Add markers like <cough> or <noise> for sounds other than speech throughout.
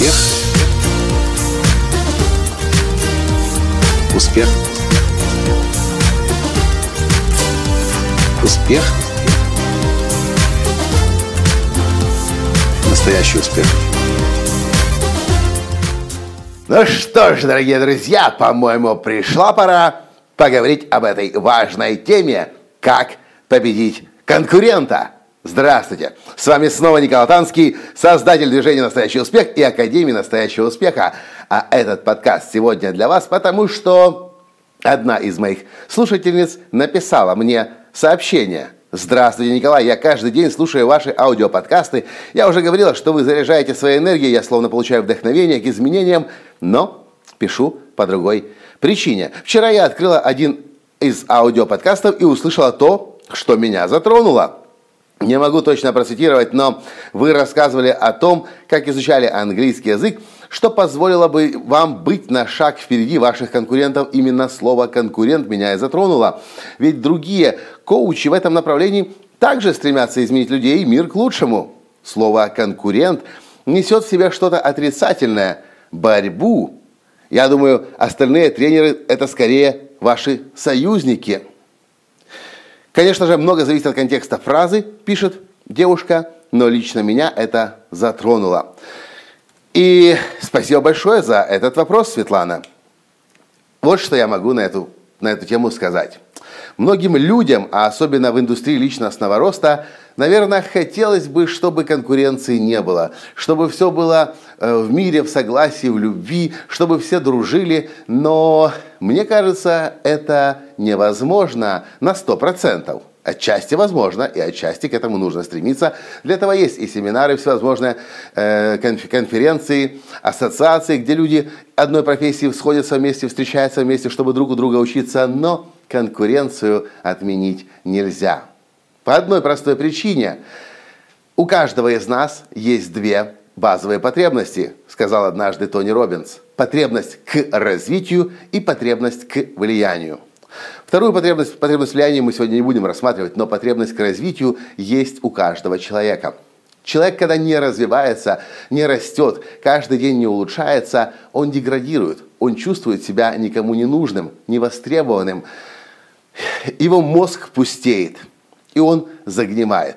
Успех. Успех. Успех. Настоящий успех. Ну что ж, дорогие друзья, по-моему, пришла пора поговорить об этой важной теме, как победить конкурента. Здравствуйте! С вами снова Николай Танский, создатель движения «Настоящий успех» и Академии «Настоящего успеха». А этот подкаст сегодня для вас, потому что одна из моих слушательниц написала мне сообщение. Здравствуйте, Николай, я каждый день слушаю ваши аудиоподкасты. Я уже говорила, что вы заряжаете своей энергией, я словно получаю вдохновение к изменениям, но пишу по другой причине. Вчера я открыла один из аудиоподкастов и услышала то, что меня затронуло. Не могу точно процитировать, но вы рассказывали о том, как изучали английский язык, что позволило бы вам быть на шаг впереди ваших конкурентов. Именно слово «конкурент» меня и затронуло. Ведь другие коучи в этом направлении также стремятся изменить людей и мир к лучшему. Слово «конкурент» несет в себе что-то отрицательное, борьбу. Я думаю, остальные тренеры – это скорее ваши союзники – Конечно же, много зависит от контекста фразы, пишет девушка, но лично меня это затронуло. И спасибо большое за этот вопрос, Светлана. Вот что я могу на эту, на эту тему сказать. Многим людям, а особенно в индустрии личностного роста, наверное, хотелось бы, чтобы конкуренции не было, чтобы все было э, в мире, в согласии, в любви, чтобы все дружили, но мне кажется, это невозможно на 100%. Отчасти возможно, и отчасти к этому нужно стремиться. Для этого есть и семинары, всевозможные э, конференции, ассоциации, где люди одной профессии сходятся вместе, встречаются вместе, чтобы друг у друга учиться, но конкуренцию отменить нельзя. По одной простой причине. У каждого из нас есть две базовые потребности, сказал однажды Тони Робинс. Потребность к развитию и потребность к влиянию. Вторую потребность, потребность влияния мы сегодня не будем рассматривать, но потребность к развитию есть у каждого человека. Человек, когда не развивается, не растет, каждый день не улучшается, он деградирует, он чувствует себя никому не нужным, невостребованным, его мозг пустеет, и он загнимает.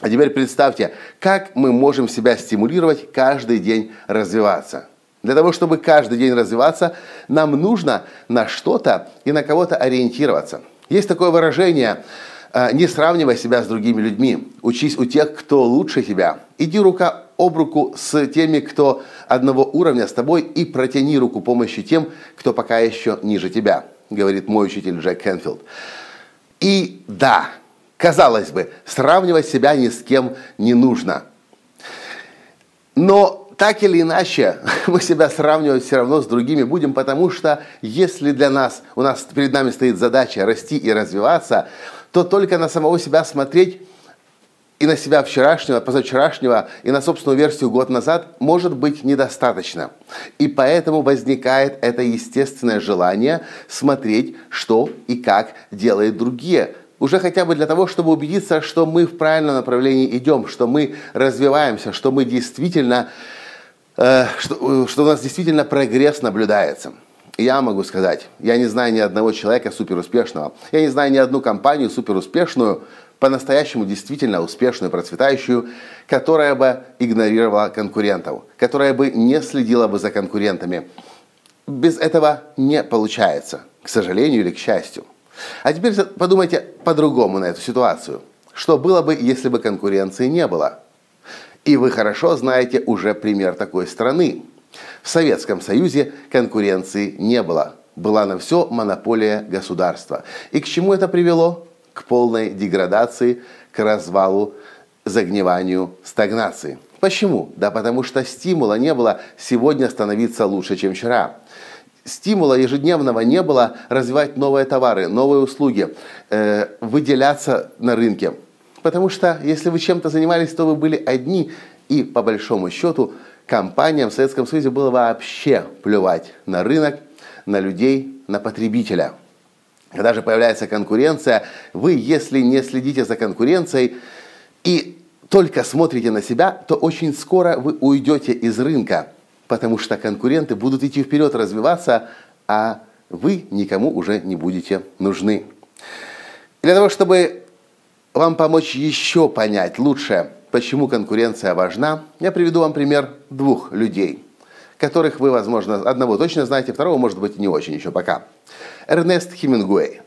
А теперь представьте, как мы можем себя стимулировать каждый день развиваться. Для того, чтобы каждый день развиваться, нам нужно на что-то и на кого-то ориентироваться. Есть такое выражение «Э, «не сравнивай себя с другими людьми, учись у тех, кто лучше тебя, иди рука об руку с теми, кто одного уровня с тобой, и протяни руку помощи тем, кто пока еще ниже тебя» говорит мой учитель Джек Кенфилд. И да, казалось бы, сравнивать себя ни с кем не нужно. Но так или иначе, <laughs> мы себя сравнивать все равно с другими будем, потому что если для нас, у нас перед нами стоит задача расти и развиваться, то только на самого себя смотреть и на себя вчерашнего, позавчерашнего, и на собственную версию год назад может быть недостаточно. И поэтому возникает это естественное желание смотреть, что и как делают другие. Уже хотя бы для того, чтобы убедиться, что мы в правильном направлении идем, что мы развиваемся, что мы действительно, э, что, что у нас действительно прогресс наблюдается. я могу сказать, я не знаю ни одного человека суперуспешного, я не знаю ни одну компанию суперуспешную, по-настоящему действительно успешную, процветающую, которая бы игнорировала конкурентов, которая бы не следила бы за конкурентами. Без этого не получается, к сожалению или к счастью. А теперь подумайте по-другому на эту ситуацию. Что было бы, если бы конкуренции не было? И вы хорошо знаете уже пример такой страны. В Советском Союзе конкуренции не было. Была на все монополия государства. И к чему это привело? К полной деградации, к развалу, загниванию, стагнации. Почему? Да потому что стимула не было сегодня становиться лучше, чем вчера. Стимула ежедневного не было развивать новые товары, новые услуги, э, выделяться на рынке. Потому что если вы чем-то занимались, то вы были одни, и по большому счету компаниям в Советском Союзе было вообще плевать на рынок, на людей, на потребителя – когда же появляется конкуренция, вы, если не следите за конкуренцией и только смотрите на себя, то очень скоро вы уйдете из рынка, потому что конкуренты будут идти вперед, развиваться, а вы никому уже не будете нужны. Для того, чтобы вам помочь еще понять лучше, почему конкуренция важна, я приведу вам пример двух людей, которых вы, возможно, одного точно знаете, второго, может быть, не очень еще пока. Эрнест Хемингуэй.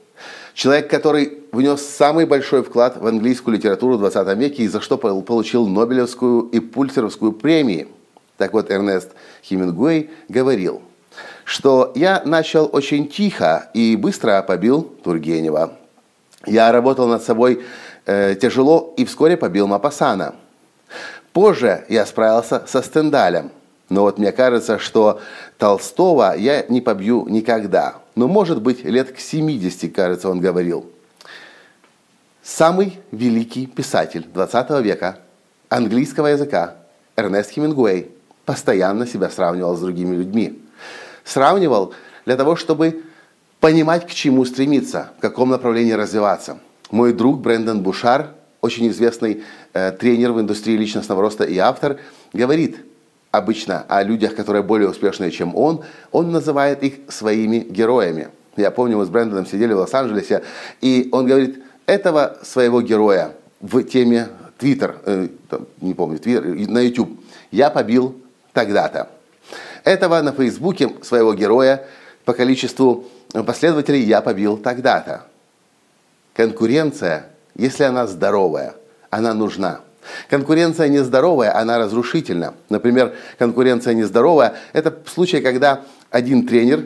Человек, который внес самый большой вклад в английскую литературу в 20 веке и за что получил Нобелевскую и Пульцеровскую премии. Так вот, Эрнест Хемингуэй говорил, что я начал очень тихо и быстро побил Тургенева. Я работал над собой э, тяжело и вскоре побил Мапасана. Позже я справился со Стендалем. Но вот мне кажется, что Толстого я не побью никогда. Но может быть лет к 70, кажется, он говорил. Самый великий писатель 20 века английского языка Эрнест Хемингуэй постоянно себя сравнивал с другими людьми. Сравнивал для того, чтобы понимать, к чему стремиться, в каком направлении развиваться. Мой друг Брэндон Бушар, очень известный э, тренер в индустрии личностного роста и автор, говорит обычно о людях, которые более успешные, чем он, он называет их своими героями. Я помню, мы с Брэндоном сидели в Лос-Анджелесе, и он говорит, этого своего героя в теме Twitter, э, не помню, Twitter, на YouTube, я побил тогда-то. Этого на Фейсбуке своего героя по количеству последователей я побил тогда-то. Конкуренция, если она здоровая, она нужна. Конкуренция нездоровая, она разрушительна. Например, конкуренция нездоровая – это случай, когда один тренер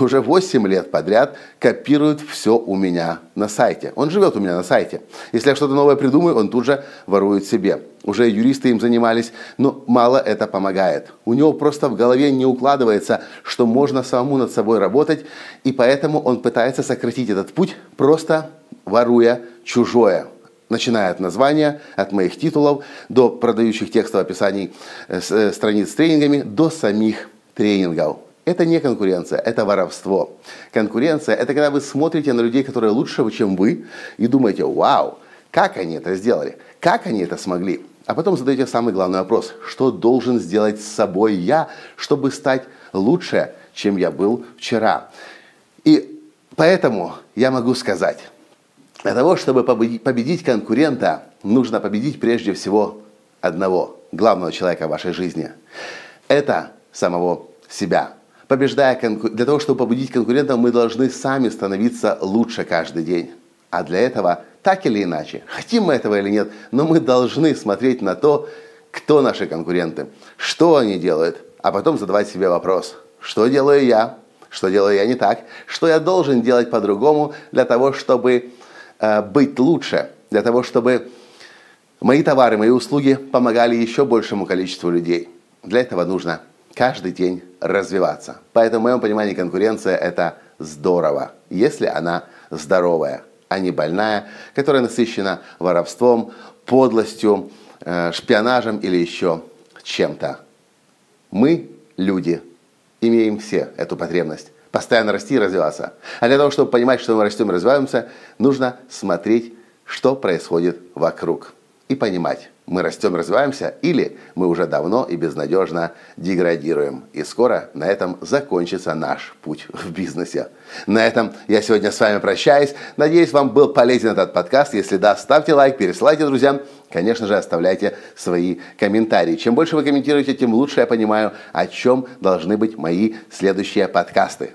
уже 8 лет подряд копирует все у меня на сайте. Он живет у меня на сайте. Если я что-то новое придумаю, он тут же ворует себе. Уже юристы им занимались, но мало это помогает. У него просто в голове не укладывается, что можно самому над собой работать, и поэтому он пытается сократить этот путь, просто воруя чужое начиная от названия, от моих титулов, до продающих текстовых описаний э, э, страниц с тренингами, до самих тренингов. Это не конкуренция, это воровство. Конкуренция – это когда вы смотрите на людей, которые лучше, чем вы, и думаете, вау, как они это сделали, как они это смогли. А потом задаете самый главный вопрос, что должен сделать с собой я, чтобы стать лучше, чем я был вчера. И поэтому я могу сказать, для того, чтобы победить конкурента, нужно победить прежде всего одного, главного человека в вашей жизни. Это самого себя побеждая конку... для того, чтобы победить конкурентов, мы должны сами становиться лучше каждый день. А для этого, так или иначе, хотим мы этого или нет, но мы должны смотреть на то, кто наши конкуренты, что они делают, а потом задавать себе вопрос, что делаю я, что делаю я не так, что я должен делать по-другому для того, чтобы быть лучше, для того, чтобы мои товары, мои услуги помогали еще большему количеству людей. Для этого нужно каждый день развиваться. Поэтому в моем понимании конкуренция – это здорово, если она здоровая, а не больная, которая насыщена воровством, подлостью, э, шпионажем или еще чем-то. Мы, люди, имеем все эту потребность постоянно расти и развиваться. А для того, чтобы понимать, что мы растем и развиваемся, нужно смотреть, что происходит вокруг и понимать, мы растем, развиваемся, или мы уже давно и безнадежно деградируем. И скоро на этом закончится наш путь в бизнесе. На этом я сегодня с вами прощаюсь. Надеюсь, вам был полезен этот подкаст. Если да, ставьте лайк, пересылайте друзьям. Конечно же, оставляйте свои комментарии. Чем больше вы комментируете, тем лучше я понимаю, о чем должны быть мои следующие подкасты.